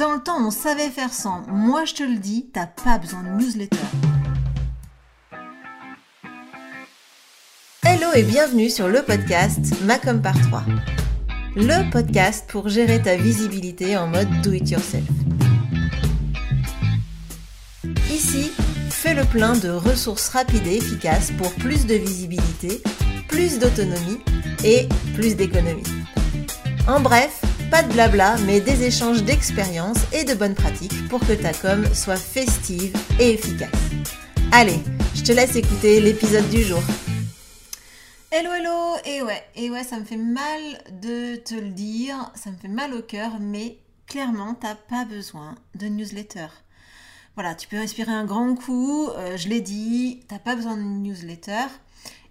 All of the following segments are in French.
Dans le temps, on savait faire sans. Moi, je te le dis, t'as pas besoin de newsletter. Hello et bienvenue sur le podcast Macom par 3. Le podcast pour gérer ta visibilité en mode do it yourself. Ici, fais le plein de ressources rapides et efficaces pour plus de visibilité, plus d'autonomie et plus d'économie. En bref, pas de blabla, mais des échanges d'expériences et de bonnes pratiques pour que ta com soit festive et efficace. Allez, je te laisse écouter l'épisode du jour. Hello hello Et ouais, et ouais, ça me fait mal de te le dire, ça me fait mal au cœur, mais clairement, t'as pas besoin de newsletter. Voilà, tu peux respirer un grand coup, euh, je l'ai dit, t'as pas besoin de newsletter.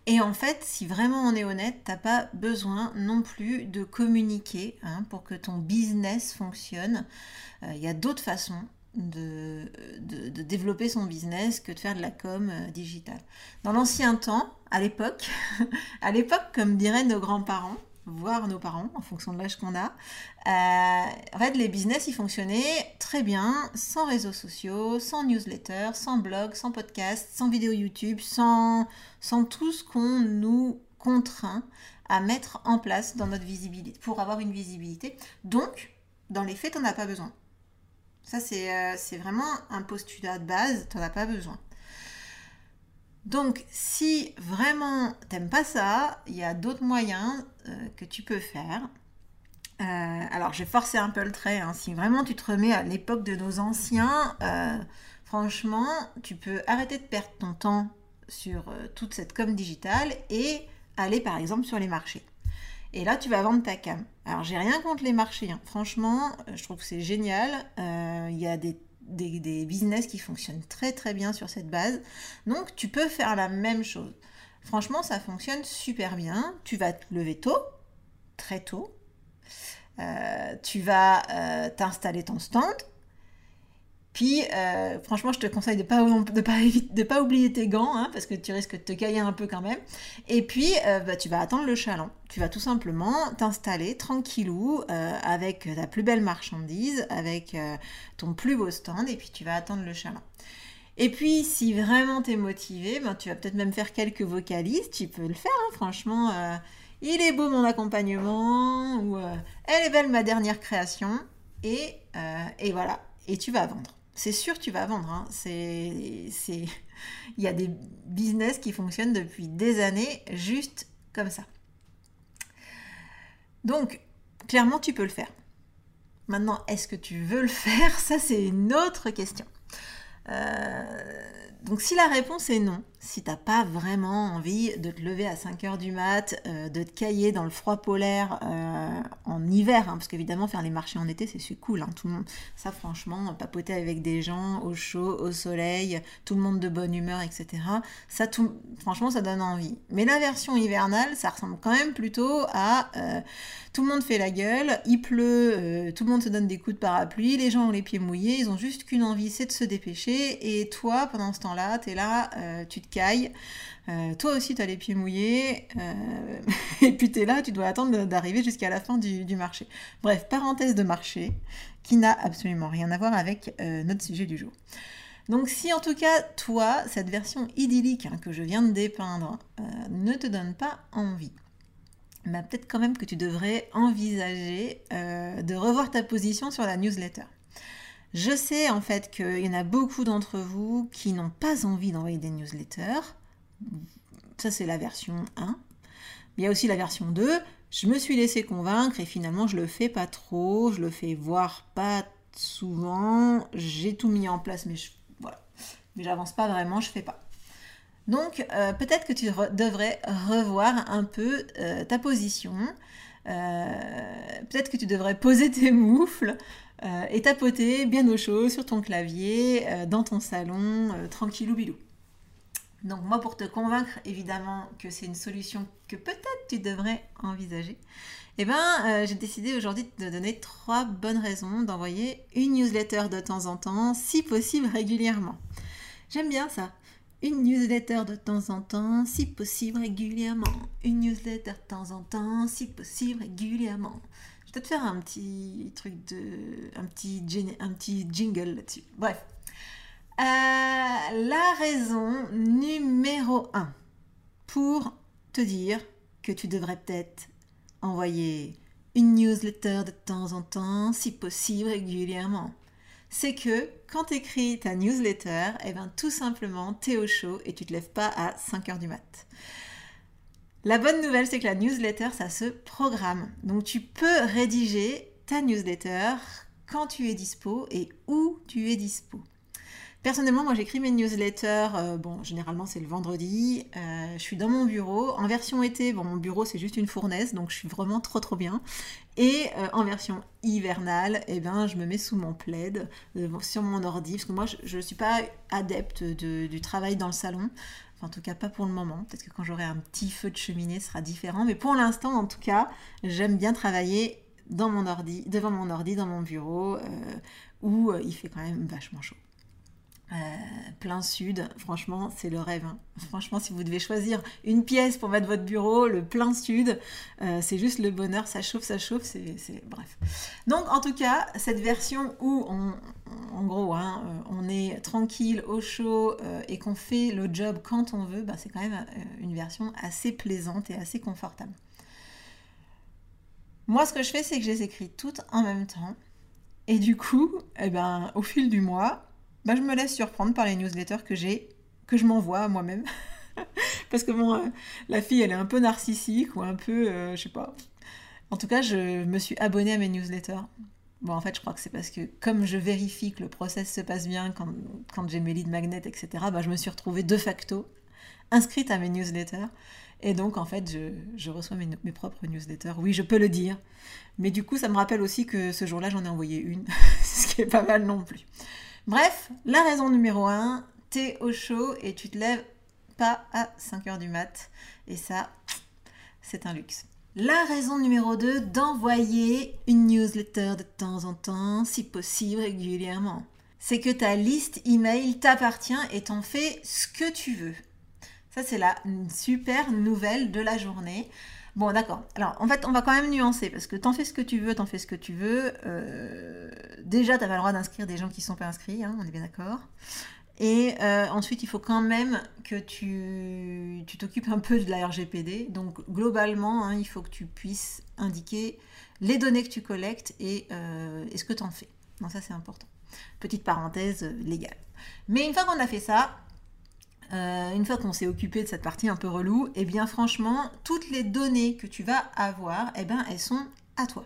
Et en fait, si vraiment on est honnête, t'as pas besoin non plus de communiquer hein, pour que ton business fonctionne. Euh, il y a d'autres façons de, de, développer son business que de faire de la com euh, digitale. Dans l'ancien temps, à l'époque, à l'époque, comme diraient nos grands-parents, voire nos parents, en fonction de l'âge qu'on a. Euh, en fait, les business, ils fonctionnaient très bien, sans réseaux sociaux, sans newsletter, sans blog, sans podcast, sans vidéo YouTube, sans, sans tout ce qu'on nous contraint à mettre en place dans notre visibilité, pour avoir une visibilité. Donc, dans les faits, tu n'en as pas besoin. Ça, c'est euh, vraiment un postulat de base, tu n'en as pas besoin. Donc, si vraiment t'aimes pas ça, il y a d'autres moyens euh, que tu peux faire. Euh, alors, j'ai forcé un peu le trait. Hein. Si vraiment tu te remets à l'époque de nos anciens, euh, franchement, tu peux arrêter de perdre ton temps sur toute cette com digitale et aller par exemple sur les marchés. Et là, tu vas vendre ta cam. Alors, j'ai rien contre les marchés. Hein. Franchement, je trouve que c'est génial. Il y a des des, business qui fonctionnent très très bien sur cette base. Donc tu peux faire la même chose. Franchement, ça fonctionne super bien. Tu vas te lever tôt, très tôt. Euh, tu vas euh, t'installer ton stand. Puis, euh, franchement, je te conseille de ne pas, oublier tes gants, hein, parce que tu risques de te cailler un peu quand même. Et puis, euh, bah, tu vas attendre le chaland. Tu vas tout simplement t'installer tranquillou, euh, avec ta plus belle marchandise, avec ton plus beau stand, et puis tu vas attendre le chaland. Et puis, si vraiment tu es motivé, ben, tu vas peut-être même faire quelques vocalises, tu peux le faire, hein, franchement. il est beau mon accompagnement, ou elle est belle ma dernière création, et voilà, et tu vas vendre c'est sûr tu vas vendre. Hein. C'est. Il y a des business qui fonctionnent depuis des années juste comme ça. Donc, clairement, tu peux le faire. Maintenant, est-ce que tu veux le faire? Ça, c'est une autre question. Euh, donc si la réponse est non, si t'as pas vraiment envie de te lever à 5 heures du mat, euh, de te cailler dans le froid polaire euh, en hiver, hein, parce qu'évidemment faire les marchés en été c'est cool, hein, tout ça franchement, papoter avec des gens au chaud, au soleil, tout le monde de bonne humeur, etc. Ça, franchement, ça donne envie. Mais la version hivernale, ça ressemble quand même plutôt à euh, tout le monde fait la gueule, il pleut, tout le monde se donne des coups de parapluie, les gens ont les pieds mouillés, ils ont juste qu'une envie, c'est de se dépêcher, et toi, pendant ce temps-là, tu es là, tu te cailles. Euh, toi aussi, tu as les pieds mouillés. Euh, et puis tu es là, tu dois attendre d'arriver jusqu'à la fin du, marché. Bref, parenthèse de marché qui n'a absolument rien à voir avec euh, notre sujet du jour. Donc si en tout cas, toi, cette version idyllique hein, que je viens de dépeindre ne te donne pas envie, bah, peut-être quand même que tu devrais envisager de revoir ta position sur la newsletter. Je sais en fait qu'il y en a beaucoup d'entre vous qui n'ont pas envie d'envoyer des newsletters. Ça c'est la version 1. Il y a aussi la version 2. Je me suis laissé convaincre et finalement je le fais pas trop, je le fais voir pas souvent. J'ai tout mis en place mais je, voilà. Mais j'avance pas vraiment, je fais pas. Donc euh, peut-être que tu devrais revoir un peu euh, ta position. Euh, peut-être que tu devrais poser tes moufles, euh, et tapoter bien au chaud sur ton clavier, euh, dans ton salon, euh, tranquillou bilou. Donc moi pour te convaincre évidemment que c'est une solution que peut-être tu devrais envisager, eh ben j'ai décidé aujourd'hui de te donner trois bonnes raisons d'envoyer une newsletter de temps en temps, si possible régulièrement. J'aime bien ça. Une newsletter de temps en temps, si possible régulièrement. Une newsletter de temps en temps, si possible régulièrement. Vais peut-être faire un petit truc de. un petit, un petit jingle là-dessus. Bref. Euh, la raison numéro 1 pour te dire que tu devrais peut-être envoyer une newsletter de temps en temps, si possible régulièrement. C'est que quand tu écris ta newsletter, eh ben, tout simplement, tu es au chaud et tu te lèves pas à 5 heures du mat'. La bonne nouvelle, c'est que la newsletter, ça se programme. Donc tu peux rédiger ta newsletter quand tu es dispo et où tu es dispo. Personnellement, moi j'écris mes newsletters, euh, bon, généralement c'est le vendredi, euh, je suis dans mon bureau. En version été, bon, mon bureau c'est juste une fournaise, donc je suis vraiment trop trop bien. Et euh, en version hivernale, eh ben, je me mets sous mon plaid, sur mon ordi, parce que moi je ne suis pas adepte du travail dans le salon. En tout cas, pas pour le moment. Peut-être que quand j'aurai un petit feu de cheminée, ce sera différent. Mais pour l'instant, en tout cas, j'aime bien travailler dans mon ordi, devant mon ordi, dans mon bureau, où il fait quand même vachement chaud. Euh, plein sud, franchement, c'est le rêve. Hein. Franchement, si vous devez choisir une pièce pour mettre votre bureau, le plein sud, euh, c'est juste le bonheur, ça chauffe, ça chauffe, c'est bref. Donc, en tout cas, cette version où on, en gros, hein, euh, on est tranquille, au chaud et qu'on fait le job quand on veut, bah, c'est quand même une version assez plaisante et assez confortable. Moi, ce que je fais, c'est que je les écris toutes en même temps. Et du coup, eh ben, au fil du mois, bah, je me laisse surprendre par les newsletters que j'ai, que je m'envoie moi-même. Parce que bon, euh, la fille, elle est un peu narcissique ou un peu, euh, je sais pas. En tout cas, je me suis abonnée à mes newsletters. Bon, en fait, je crois que c'est parce que comme je vérifie que le process se passe bien quand, j'ai mes leads magnets, etc., bah, je me suis retrouvée de facto inscrite à mes newsletters. Et donc, en fait, je, reçois mes, propres newsletters. Oui, je peux le dire. Mais du coup, ça me rappelle aussi que ce jour-là, j'en ai envoyé une, ce qui est pas mal non plus. Bref, la raison numéro 1, t'es au chaud et tu te lèves pas à 5h du mat. Et ça, c'est un luxe. La raison numéro 2, d'envoyer une newsletter de temps en temps, si possible régulièrement. C'est que ta liste email t'appartient et t'en fais ce que tu veux. Ça, c'est la super nouvelle de la journée. Bon, d'accord. Alors, en fait, on va quand même nuancer parce que t'en fais ce que tu veux, t'en fais ce que tu veux. Euh, déjà, t'as pas le droit d'inscrire des gens qui sont pas inscrits, hein, on est bien d'accord. Et euh, ensuite, il faut quand même que tu t'occupes un peu de la RGPD. Donc, globalement, hein, il faut que tu puisses indiquer les données que tu collectes et, euh, et ce que tu en fais. Donc, ça, c'est important. Petite parenthèse légale. Mais une fois qu'on a fait ça, euh, une fois qu'on s'est occupé de cette partie un peu relou, et eh bien franchement, toutes les données que tu vas avoir, eh bien elles sont à toi.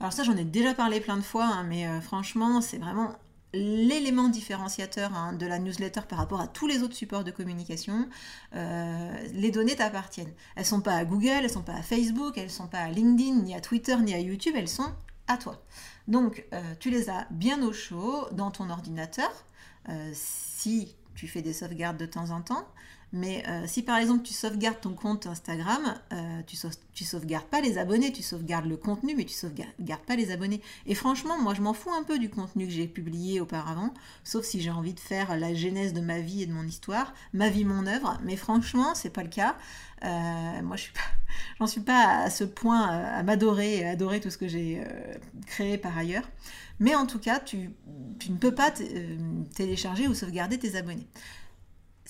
Alors ça, j'en ai déjà parlé plein de fois, hein, mais euh, franchement, c'est vraiment l'élément différenciateur hein, de la newsletter par rapport à tous les autres supports de communication. Euh, les données t'appartiennent. Elles sont pas à Google, elles sont pas à Facebook, elles sont pas à LinkedIn, ni à Twitter, ni à YouTube, elles sont à toi. Donc, tu les as bien au chaud dans ton ordinateur. si tu fais des sauvegardes de temps en temps. Mais euh, si par exemple tu sauvegardes ton compte Instagram, euh, tu, sauvegardes pas les abonnés, tu sauvegardes le contenu, mais tu sauvegardes pas les abonnés. Et franchement, moi je m'en fous un peu du contenu que j'ai publié auparavant, sauf si j'ai envie de faire la genèse de ma vie et de mon histoire, ma vie, mon œuvre. Mais franchement, c'est pas le cas. Euh, moi, je suis j'en suis pas à ce point à m'adorer et à adorer tout ce que j'ai créé par ailleurs. Mais en tout cas, tu, tu ne peux pas télécharger ou sauvegarder tes abonnés.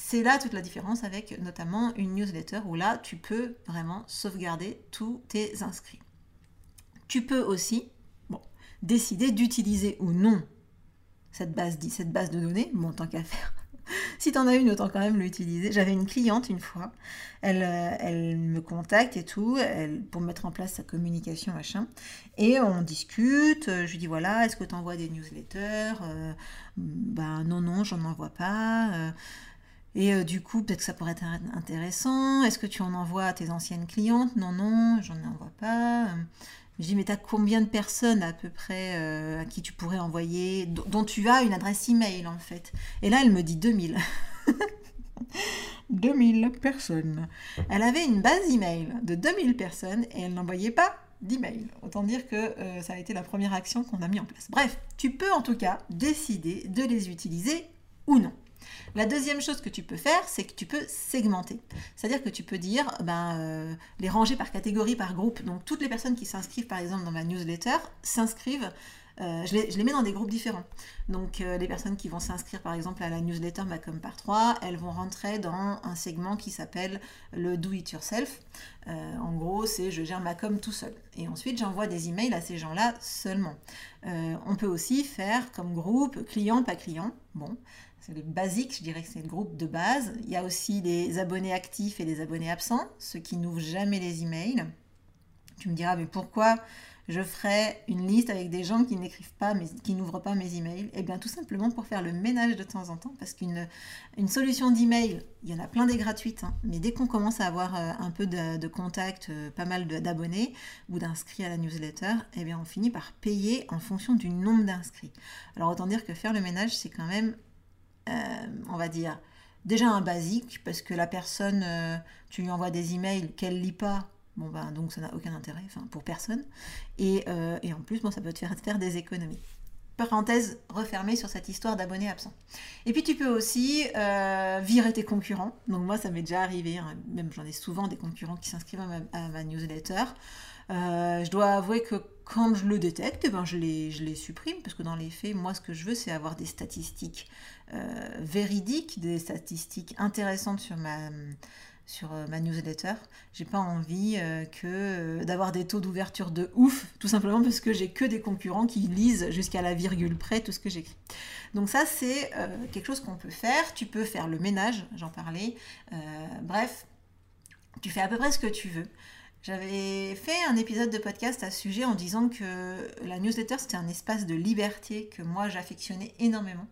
C'est là toute la différence avec notamment une newsletter où là, tu peux vraiment sauvegarder tous tes inscrits. Tu peux aussi décider d'utiliser ou non cette base, cette de données, bon, tant qu'à faire. si tu en as une, autant quand même l'utiliser. J'avais une cliente une fois, elle, euh, elle me contacte et tout, elle, pour mettre en place sa communication, machin. Et on discute, je lui dis voilà, est-ce que tu envoies des newsletters? Euh, Ben non, non, j'en envoie pas. Euh, et euh, du coup, peut-être que ça pourrait être intéressant. Est-ce que tu en envoies à tes anciennes clientes? Non, non, j'en envoie pas. Je dis, mais tu as combien de personnes à peu près euh, à qui tu pourrais envoyer, dont tu as une adresse email en fait Et là, elle me dit 2000. 2000 personnes. Elle avait une base email de 2000 personnes et elle n'envoyait pas d'email. Autant dire que euh, ça a été la première action qu'on a mis en place. Bref, tu peux en tout cas décider de les utiliser ou non. La deuxième chose que tu peux faire, c'est que tu peux segmenter. C'est-à-dire que tu peux dire, ben, euh, les ranger par catégorie, par groupe. Donc toutes les personnes qui s'inscrivent, par exemple, dans ma newsletter, s'inscrivent euh, je, les, mets dans des groupes différents. Donc euh, les personnes qui vont s'inscrire par exemple à la newsletter Macom par 3, elles vont rentrer dans un segment qui s'appelle le Do It Yourself. En gros, c'est je gère Macom tout seul. Et ensuite, j'envoie des emails à ces gens-là seulement. on peut aussi faire comme groupe client, pas client. Bon, c'est le basique, je dirais que c'est le groupe de base. Il y a aussi les abonnés actifs et les abonnés absents, ceux qui n'ouvrent jamais les emails. Tu me diras, mais pourquoi je ferai une liste avec des gens qui n'écrivent pas, qui n'ouvrent pas mes emails? Eh bien tout simplement pour faire le ménage de temps en temps, parce qu'une une solution d'email, il y en a plein des gratuites, hein, mais dès qu'on commence à avoir euh, un peu de, de contact, euh, pas mal d'abonnés ou d'inscrits à la newsletter, et eh bien on finit par payer en fonction du nombre d'inscrits. Alors autant dire que faire le ménage, c'est quand même, on va dire, déjà un basique, parce que la personne, tu lui envoies des emails qu'elle lit pas, Bon, ben, donc ça n'a aucun intérêt, enfin, pour personne. Et, euh, et en plus, bon, ça peut te faire, faire des économies. Parenthèse refermée sur cette histoire d'abonnés absents. Et puis tu peux aussi euh, virer tes concurrents. Donc moi, ça m'est déjà arrivé, hein. même j'en ai souvent des concurrents qui s'inscrivent à, ma, newsletter. Euh, je dois avouer que quand je le détecte, eh ben, je, les, je les supprime, parce que dans les faits, moi, ce que je veux, c'est avoir des statistiques véridiques, des statistiques intéressantes sur ma sur euh, ma newsletter. J'ai pas envie euh, euh, d'avoir des taux d'ouverture de ouf, tout simplement parce que j'ai que des concurrents qui lisent jusqu'à la virgule près tout ce que j'écris. Donc ça c'est quelque chose qu'on peut faire. Tu peux faire le ménage, j'en parlais. bref, tu fais à peu près ce que tu veux. J'avais fait un épisode de podcast à ce sujet en disant que la newsletter c'était un espace de liberté que moi j'affectionnais énormément.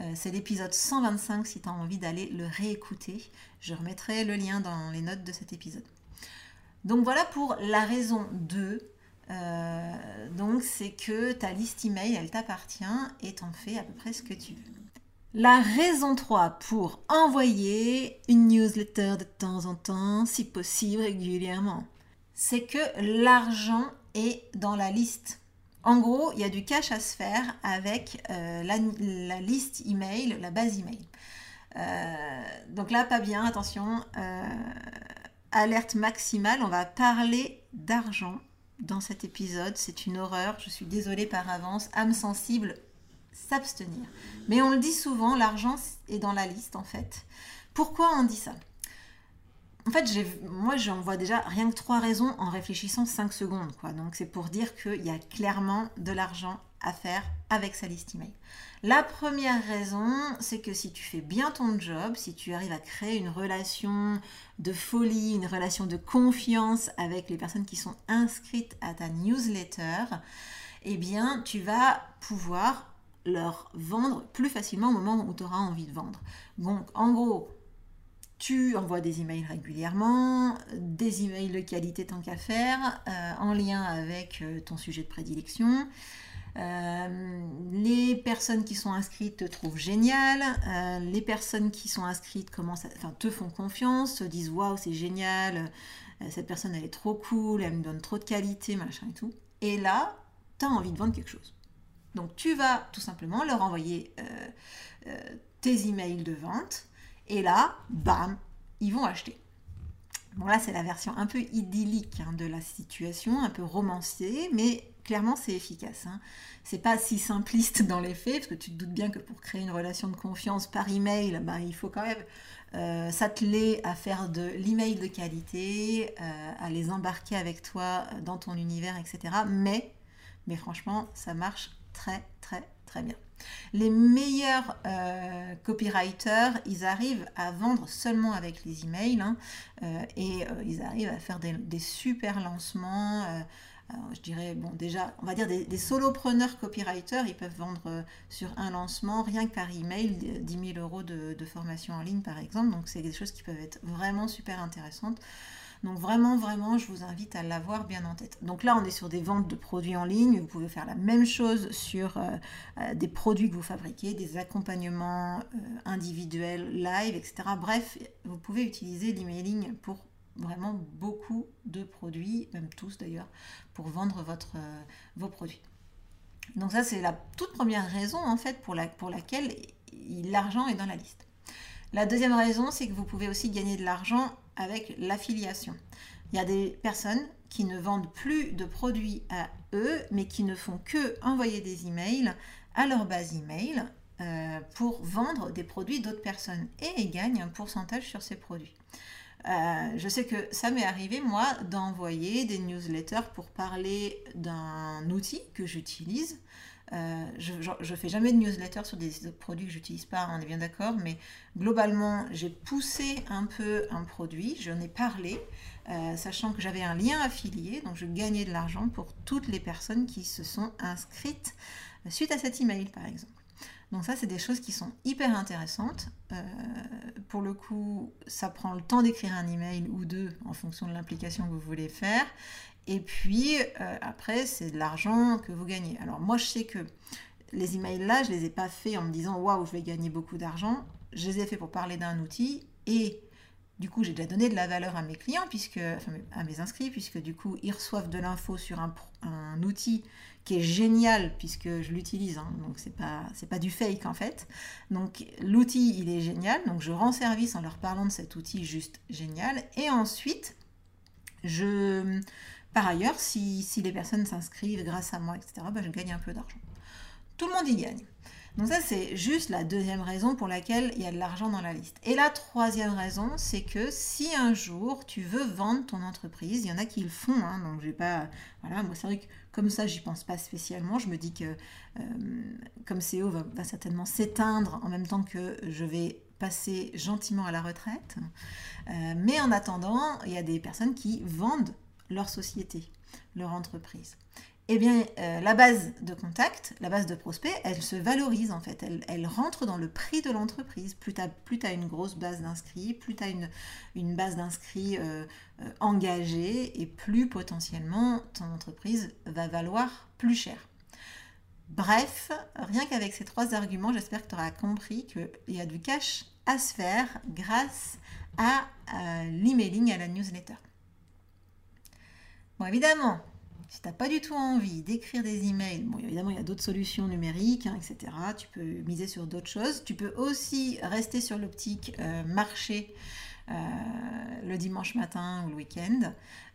Euh, c'est l'épisode 125 si tu as envie d'aller le réécouter. Je remettrai le lien dans les notes de cet épisode. Donc voilà pour la raison 2. Euh, donc c'est que ta liste email, elle t'appartient et t'en fais à peu près ce que tu veux. La raison 3 pour envoyer une newsletter de temps en temps, si possible régulièrement, c'est que l'argent est dans la liste. En gros, il y a du cash à se faire avec euh, la, liste email, la base email. Euh, donc là, pas bien, attention, euh, alerte maximale, on va parler d'argent dans cet épisode. C'est une horreur, je suis désolée par avance, âme sensible, s'abstenir. Mais on le dit souvent, l'argent est dans la liste en fait. Pourquoi on dit ça? En fait, moi, j'en vois déjà rien que trois raisons en réfléchissant cinq secondes. Quoi. Donc, c'est pour dire qu'il y a clairement de l'argent à faire avec sa liste email. La première raison, c'est que si tu fais bien ton job, si tu arrives à créer une relation de folie, une relation de confiance avec les personnes qui sont inscrites à ta newsletter, eh bien, tu vas pouvoir leur vendre plus facilement au moment où tu auras envie de vendre. Donc, en gros, tu envoies des emails régulièrement, des emails de qualité tant qu'à faire, euh, en lien avec euh, ton sujet de prédilection. Euh, les personnes qui sont inscrites te trouvent génial. les personnes qui sont inscrites commencent enfin, te font confiance, se disent waouh, c'est génial, cette personne elle est trop cool, elle me donne trop de qualité, machin et tout. Et là, tu as envie de vendre quelque chose. Donc tu vas tout simplement leur envoyer tes emails de vente et là, bam, ils vont acheter. Bon là c'est la version un peu idyllique hein, de la situation, un peu romancée, mais clairement c'est efficace. Hein. C'est pas si simpliste dans les faits, parce que tu te doutes bien que pour créer une relation de confiance par email, bah, il faut quand même euh, s'atteler à faire de l'email de qualité, euh, à les embarquer avec toi dans ton univers, etc. Mais franchement, ça marche très très très bien. Les meilleurs euh, copywriters, ils arrivent à vendre seulement avec les emails hein, euh, et euh, ils arrivent à faire des, super lancements. je dirais, bon, déjà, on va dire des, solopreneurs copywriters, ils peuvent vendre sur un lancement, rien que par email, 10 000 euros de, de formation en ligne, par exemple. Donc, c'est des choses qui peuvent être vraiment super intéressantes. Donc vraiment, vraiment, je vous invite à l'avoir bien en tête. Donc là, on est sur des ventes de produits en ligne. Vous pouvez faire la même chose sur euh, euh, des produits que vous fabriquez, des accompagnements euh, individuels, live, etc. Bref, vous pouvez utiliser l'emailing pour vraiment beaucoup de produits, même tous d'ailleurs, pour vendre votre, vos produits. Donc ça, c'est la toute première raison en fait pour, la, pour laquelle l'argent est dans la liste. La deuxième raison, c'est que vous pouvez aussi gagner de l'argent avec l'affiliation. Il y a des personnes qui ne vendent plus de produits à eux, mais qui ne font que envoyer des emails à leur base email euh, pour vendre des produits d'autres personnes et gagnent un pourcentage sur ces produits. Euh, je sais que ça m'est arrivé, moi, d'envoyer des newsletters pour parler d'un outil que j'utilise. Euh, je ne fais jamais de newsletter sur des produits que j'utilise pas, on est bien d'accord, mais globalement, j'ai poussé un peu un produit, j'en ai parlé, euh, sachant que j'avais un lien affilié, donc je gagnais de l'argent pour toutes les personnes qui se sont inscrites suite à cet email, par exemple. Donc ça, c'est des choses qui sont hyper intéressantes. Euh, pour le coup, ça prend le temps d'écrire un email ou deux en fonction de l'implication que vous voulez faire. Et puis euh, après, c'est de l'argent que vous gagnez. Alors moi, je sais que les emails là, je les ai pas faits en me disant waouh, je vais gagner beaucoup d'argent. Je les ai faits pour parler d'un outil et du coup, j'ai déjà donné de la valeur à mes clients, puisque, à mes inscrits, puisque du coup, ils reçoivent de l'info sur un, outil qui est génial, puisque je l'utilise, hein, donc c'est pas, pas du fake en fait. Donc l'outil, il est génial, donc je rends service en leur parlant de cet outil juste génial. Et ensuite, je, par ailleurs, si, les personnes s'inscrivent grâce à moi, etc., bah, je gagne un peu d'argent. Tout le monde y gagne. Donc ça, c'est juste la deuxième raison pour laquelle il y a de l'argent dans la liste. Et la troisième raison, c'est que si un jour tu veux vendre ton entreprise, il y en a qui le font, hein, donc j'ai pas... Voilà, moi c'est vrai que comme ça, j'y pense pas spécialement. Je me dis que euh, comme CEO va, certainement s'éteindre en même temps que je vais passer gentiment à la retraite. Euh, mais en attendant, il y a des personnes qui vendent leur société, leur entreprise eh bien, euh, la base de contact, la base de prospect, elle se valorise en fait. Elle, rentre dans le prix de l'entreprise. Plus tu as, une grosse base d'inscrits, plus tu as une, base d'inscrits euh, euh, engagée, et plus potentiellement ton entreprise va valoir plus cher. Bref, rien qu'avec ces trois arguments, j'espère que tu auras compris qu'il y a du cash à se faire grâce à l'emailing, à la newsletter. Bon, évidemment, si tu n'as pas du tout envie d'écrire des emails, bon, évidemment, il y a d'autres solutions numériques, hein, etc. Tu peux miser sur d'autres choses. Tu peux aussi rester sur l'optique euh, marché euh, le dimanche matin ou le week-end.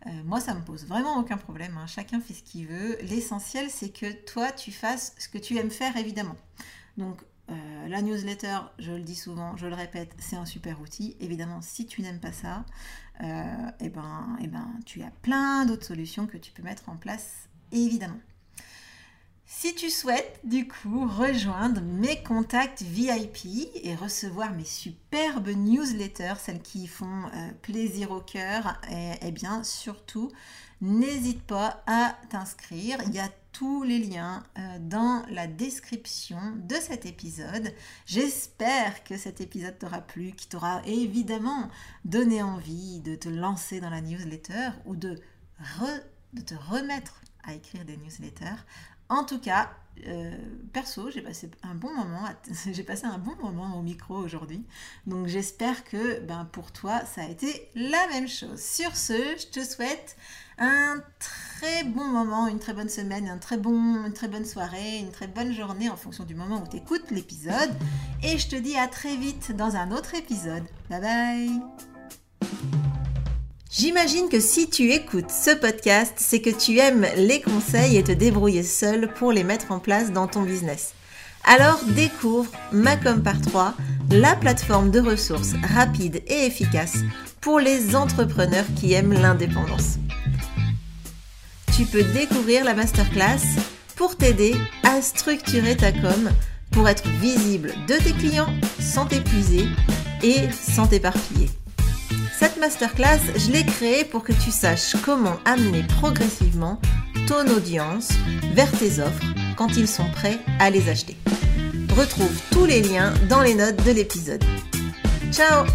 Euh, moi, ça me pose vraiment aucun problème. Hein. Chacun fait ce qu'il veut. L'essentiel, c'est que toi, tu fasses ce que tu aimes faire, évidemment. Donc, euh, la newsletter, je le dis souvent, je le répète, c'est un super outil. Évidemment, si tu n'aimes pas ça, euh, eh ben, eh ben, tu as plein d'autres solutions que tu peux mettre en place, évidemment. Si tu souhaites du coup rejoindre mes contacts VIP et recevoir mes superbes newsletters, celles qui font euh, plaisir au cœur, eh, eh bien surtout n'hésite pas à t'inscrire. Il y a les liens euh, dans la description de cet épisode. J'espère que cet épisode t'aura plu, qui t'aura évidemment donné envie de te lancer dans la newsletter ou de, de te remettre à écrire des newsletters. En tout cas, euh, perso, j'ai passé un bon moment, j'ai passé un bon moment au micro aujourd'hui. Donc j'espère que ben, pour toi, ça a été la même chose. Sur ce, je te souhaite un très bon moment, une très bonne semaine, un très bon, une très bonne soirée, une très bonne journée en fonction du moment où tu écoutes l'épisode. Et je te dis à très vite dans un autre épisode. Bye bye J'imagine que si tu écoutes ce podcast, c'est que tu aimes les conseils et te débrouiller seul pour les mettre en place dans ton business. Alors découvre Macom par 3, la plateforme de ressources rapide et efficace pour les entrepreneurs qui aiment l'indépendance tu peux découvrir la masterclass pour t'aider à structurer ta com pour être visible de tes clients sans t'épuiser et sans t'éparpiller. Cette masterclass, je l'ai créée pour que tu saches comment amener progressivement ton audience vers tes offres quand ils sont prêts à les acheter. Retrouve tous les liens dans les notes de l'épisode. Ciao